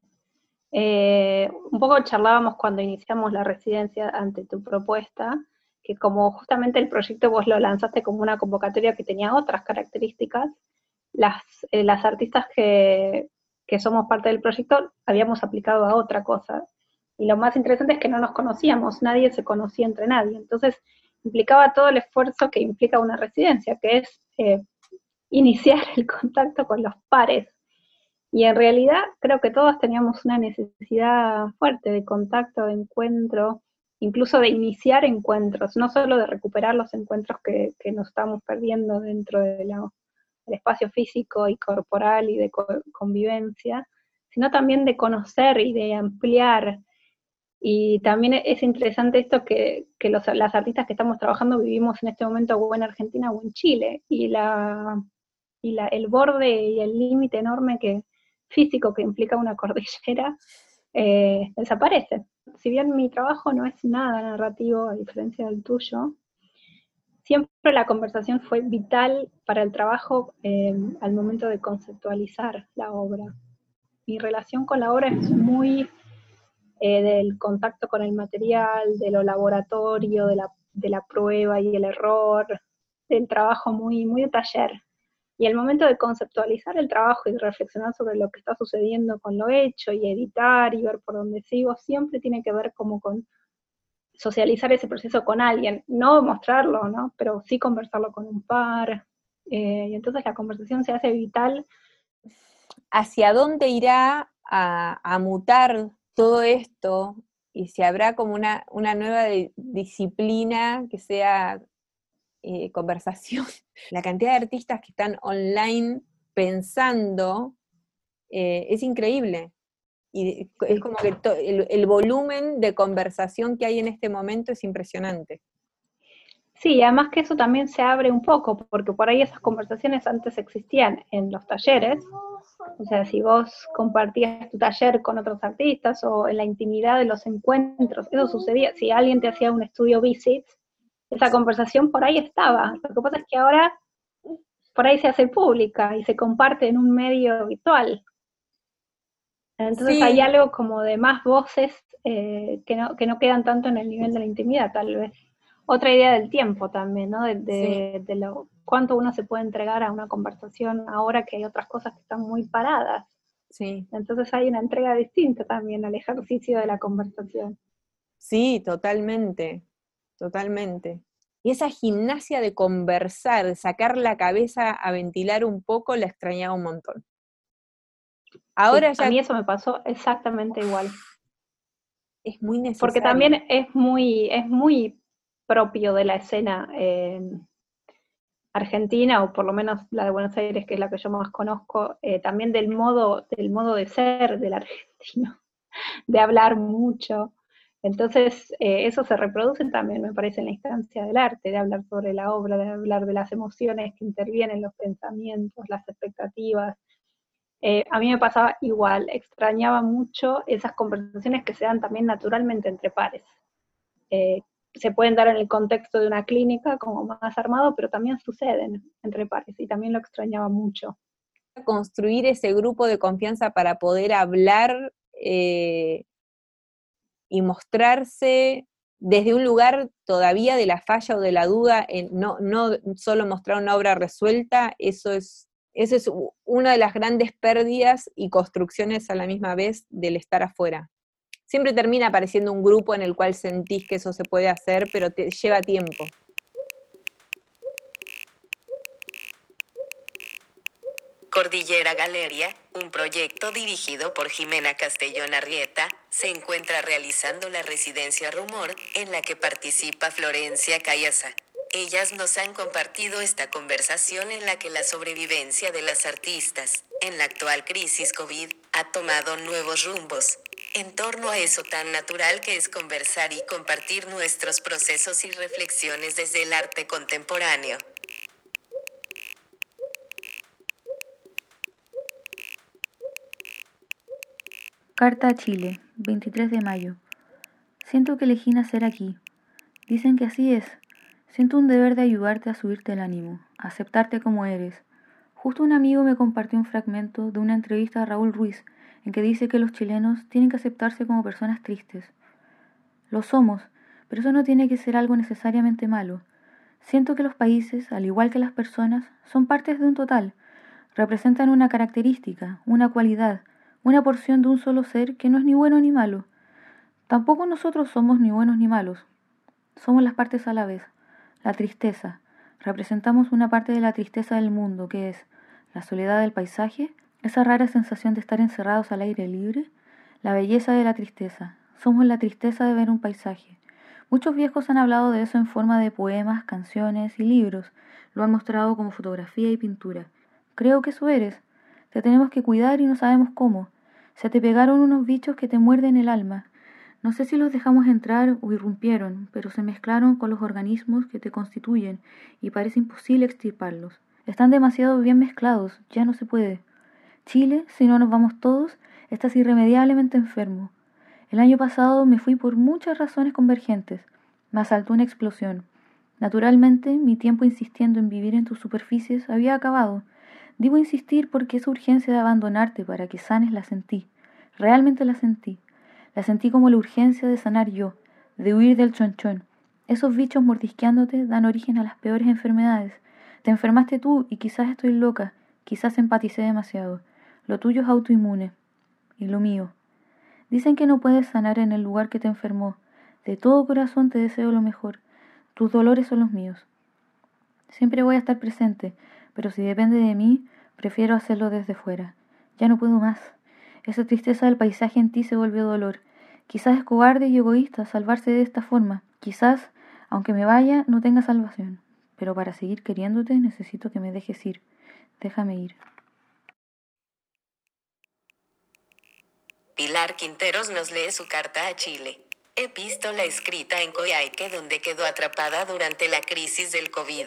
Eh, un poco charlábamos cuando iniciamos la residencia ante tu propuesta, que como justamente el proyecto vos lo lanzaste como una convocatoria que tenía otras características, las, eh, las artistas que, que somos parte del proyecto habíamos aplicado a otra cosa. Y lo más interesante es que no nos conocíamos, nadie se conocía entre nadie. Entonces, implicaba todo el esfuerzo que implica una residencia, que es eh, iniciar el contacto con los pares. Y en realidad creo que todos teníamos una necesidad fuerte de contacto, de encuentro, incluso de iniciar encuentros, no solo de recuperar los encuentros que, que nos estamos perdiendo dentro de la- del espacio físico y corporal y de co- convivencia, sino también de conocer y de ampliar. Y también es interesante esto que, que los- las artistas que estamos trabajando vivimos en este momento o en Argentina o en Chile, y, la, y la, el borde y el límite enorme que, físico que implica una cordillera eh, desaparece. Si bien mi trabajo no es nada narrativo, a diferencia del tuyo, siempre la conversación fue vital para el trabajo eh, al momento de conceptualizar la obra. Mi relación con la obra es muy eh, del contacto con el material, de lo laboratorio, de la, de la prueba y el error, del trabajo muy, muy de taller. Y el momento de conceptualizar el trabajo y reflexionar sobre lo que está sucediendo con lo hecho y editar y ver por dónde sigo, siempre tiene que ver como con socializar ese proceso con alguien, no mostrarlo, ¿no? Pero sí conversarlo con un par. eh, y entonces la conversación se hace vital. ¿Hacia dónde irá a, a mutar todo esto? Y si habrá como una, una nueva di- disciplina que sea eh, conversación. La cantidad de artistas que están online pensando eh, es increíble. Y es como que el, el volumen de conversación que hay en este momento es impresionante. Sí, y además que eso también se abre un poco, porque por ahí esas conversaciones antes existían en los talleres. O sea, si vos compartías tu taller con otros artistas o en la intimidad de los encuentros, eso sucedía. Si alguien te hacía un estudio visit, esa conversación por ahí estaba. Lo que pasa es que ahora por ahí se hace pública y se comparte en un medio virtual. Entonces Sí. hay algo como de más voces eh, que, no, que no quedan tanto en el nivel de la intimidad, tal vez. Otra idea del tiempo también, ¿no? De, de- de lo, cuánto uno se puede entregar a una conversación ahora que hay otras cosas que están muy paradas. Sí, Entonces hay una entrega distinta también al ejercicio de la conversación. sí, totalmente, totalmente. Y esa gimnasia de conversar, de sacar la cabeza a ventilar un poco, la extrañaba un montón. Ahora Sí, ya A mí eso me pasó exactamente igual. es muy necesario. Porque también es muy, es muy propio de la escena eh, argentina, o por lo menos la de Buenos Aires, que es la que yo más conozco, eh, también del modo, del modo de ser del argentino, de hablar mucho, Entonces, eh, eso se reproduce también, me parece, en la instancia del arte, de hablar sobre la obra, de hablar de las emociones que intervienen, los pensamientos, las expectativas. Eh, a mí me pasaba igual, extrañaba mucho esas conversaciones que se dan también naturalmente entre pares. Eh, se pueden dar en el contexto de una clínica como más armado, pero también suceden entre pares y también lo extrañaba mucho. Construir ese grupo de confianza para poder hablar y mostrarse desde un lugar todavía de la falla o de la duda, no, no solo mostrar una obra resuelta, eso es, eso es una de las grandes pérdidas y construcciones a la misma vez del estar afuera siempre termina apareciendo un grupo en el cual sentís que eso se puede hacer, pero te lleva tiempo. Cordillera Galeria, un proyecto dirigido por Jimena Castellón Arrieta, se encuentra realizando la residencia Rumor, en la que participa Florencia Callaza. Ellas nos han compartido esta conversación en la que la sobrevivencia de las artistas, en la actual crisis COVID, ha tomado nuevos rumbos, en torno a eso tan natural que es conversar y compartir nuestros procesos y reflexiones desde el arte contemporáneo. Carta a Chile, 23 de mayo. Siento que elegí nacer aquí. Dicen que así es. Siento un deber de ayudarte a subirte el ánimo, a aceptarte como eres. Justo un amigo me compartió un fragmento de una entrevista a Raúl Ruiz, en que dice que los chilenos tienen que aceptarse como personas tristes. Lo somos, pero eso no tiene que ser algo necesariamente malo. Siento que los países, al igual que las personas, son partes de un total, representan una característica, una cualidad, una porción de un solo ser que no es ni bueno ni malo. Tampoco nosotros somos ni buenos ni malos. Somos las partes a la vez. La tristeza. Representamos una parte de la tristeza del mundo, que es la soledad del paisaje esa rara sensación de estar encerrados al aire libre, la belleza de la tristeza. Somos la tristeza de ver un paisaje. Muchos viejos han hablado de eso en forma de poemas, canciones y libros. Lo han mostrado como fotografía y pintura. Creo que eso eres. Te tenemos que cuidar y no sabemos cómo. Se te pegaron unos bichos que te muerden el alma. No sé si los dejamos entrar o irrumpieron, pero se mezclaron con los organismos que te constituyen y parece imposible extirparlos. Están demasiado bien mezclados, ya no se puede. Chile, si no nos vamos todos, estás irremediablemente enfermo. El año pasado me fui por muchas razones convergentes. Me asaltó una explosión. Naturalmente, mi tiempo insistiendo en vivir en tus superficies había acabado. Digo insistir porque esa urgencia de abandonarte para que sanes la sentí. Realmente la sentí. La sentí como la urgencia de sanar yo, de huir del chonchón. Esos bichos mordisqueándote dan origen a las peores enfermedades. Te enfermaste tú y quizás estoy loca, quizás empaticé demasiado. Lo tuyo es autoinmune. Y lo mío. Dicen que no puedes sanar en el lugar que te enfermó. De todo corazón te deseo lo mejor. Tus dolores son los míos. Siempre voy a estar presente, pero si depende de mí, prefiero hacerlo desde fuera. Ya no puedo más. Esa tristeza del paisaje en ti se volvió dolor. Quizás es cobarde y egoísta salvarse de esta forma. Quizás, aunque me vaya, no tenga salvación. Pero para seguir queriéndote necesito que me dejes ir. Déjame ir. Pilar Quinteros nos lee su carta a Chile. Epístola escrita en Coyhaique donde quedó atrapada durante la crisis del COVID.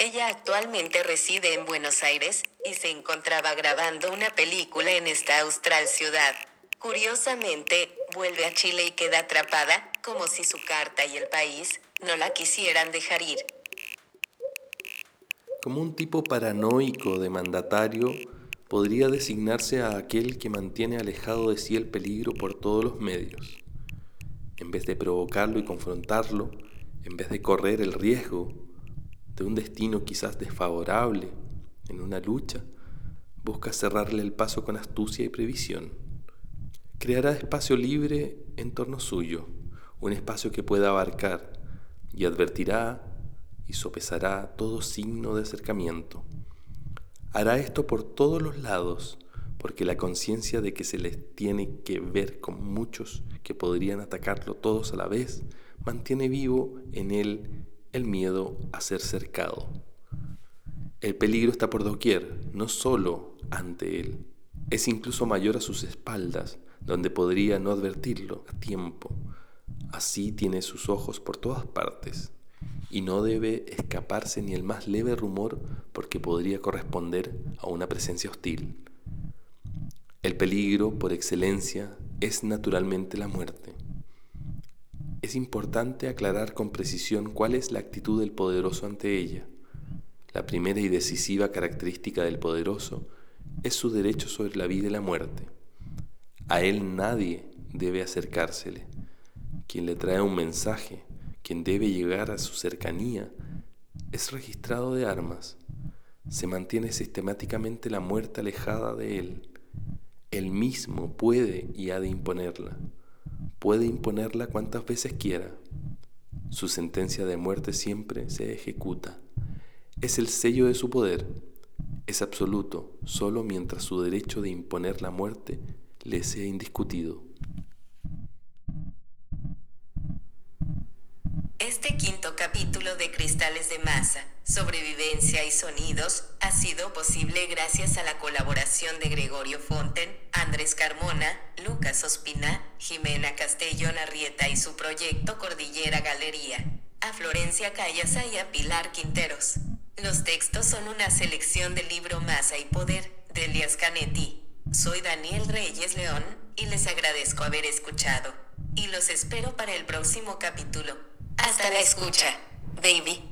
Ella actualmente reside en Buenos Aires y se encontraba grabando una película en esta austral ciudad. Curiosamente, vuelve a Chile y queda atrapada, como si su carta y el país no la quisieran dejar ir. Como un tipo paranoico de mandatario, podría designarse a aquel que mantiene alejado de sí el peligro por todos los medios. En vez de provocarlo y confrontarlo, en vez de correr el riesgo de un destino quizás desfavorable en una lucha, busca cerrarle el paso con astucia y previsión. Creará espacio libre en torno suyo, un espacio que pueda abarcar y advertirá y sopesará todo signo de acercamiento. Hará esto por todos los lados, porque la conciencia de que se les tiene que ver con muchos que podrían atacarlo todos a la vez, mantiene vivo en él el miedo a ser cercado. El peligro está por doquier, no solo ante él, es incluso mayor a sus espaldas, donde podría no advertirlo a tiempo. Así tiene sus ojos por todas partes y no debe escaparse ni el más leve rumor porque podría corresponder a una presencia hostil. El peligro, por excelencia, es naturalmente la muerte. Importante aclarar con precisión cuál es la actitud del poderoso ante ella. La primera y decisiva característica del poderoso es su derecho sobre la vida y la muerte. A él nadie debe acercársele. Quien le trae un mensaje, quien debe llegar a su cercanía, es registrado de armas. Se mantiene sistemáticamente la muerte alejada de él. Él mismo puede y ha de imponerla. Puede imponerla cuantas veces quiera. Su sentencia de muerte siempre se ejecuta. Es el sello de su poder. Es absoluto solo mientras su derecho de imponer la muerte le sea indiscutido. Este quinto capítulo de Cristales de Masa, Sobrevivencia y Sonidos, ha sido posible gracias a la colaboración de Gregorio Fonten, Andrés Carmona, Lucas Ospina, Jimena Castellón Arrieta y su proyecto Cordillera Galería, a Florencia Callasa y a Pilar Quinteros. Los textos son una selección del libro Masa y Poder, de Elias Canetti. Soy Daniel Reyes León, y les agradezco haber escuchado. Y los espero para el próximo capítulo. Hasta la escucha, baby.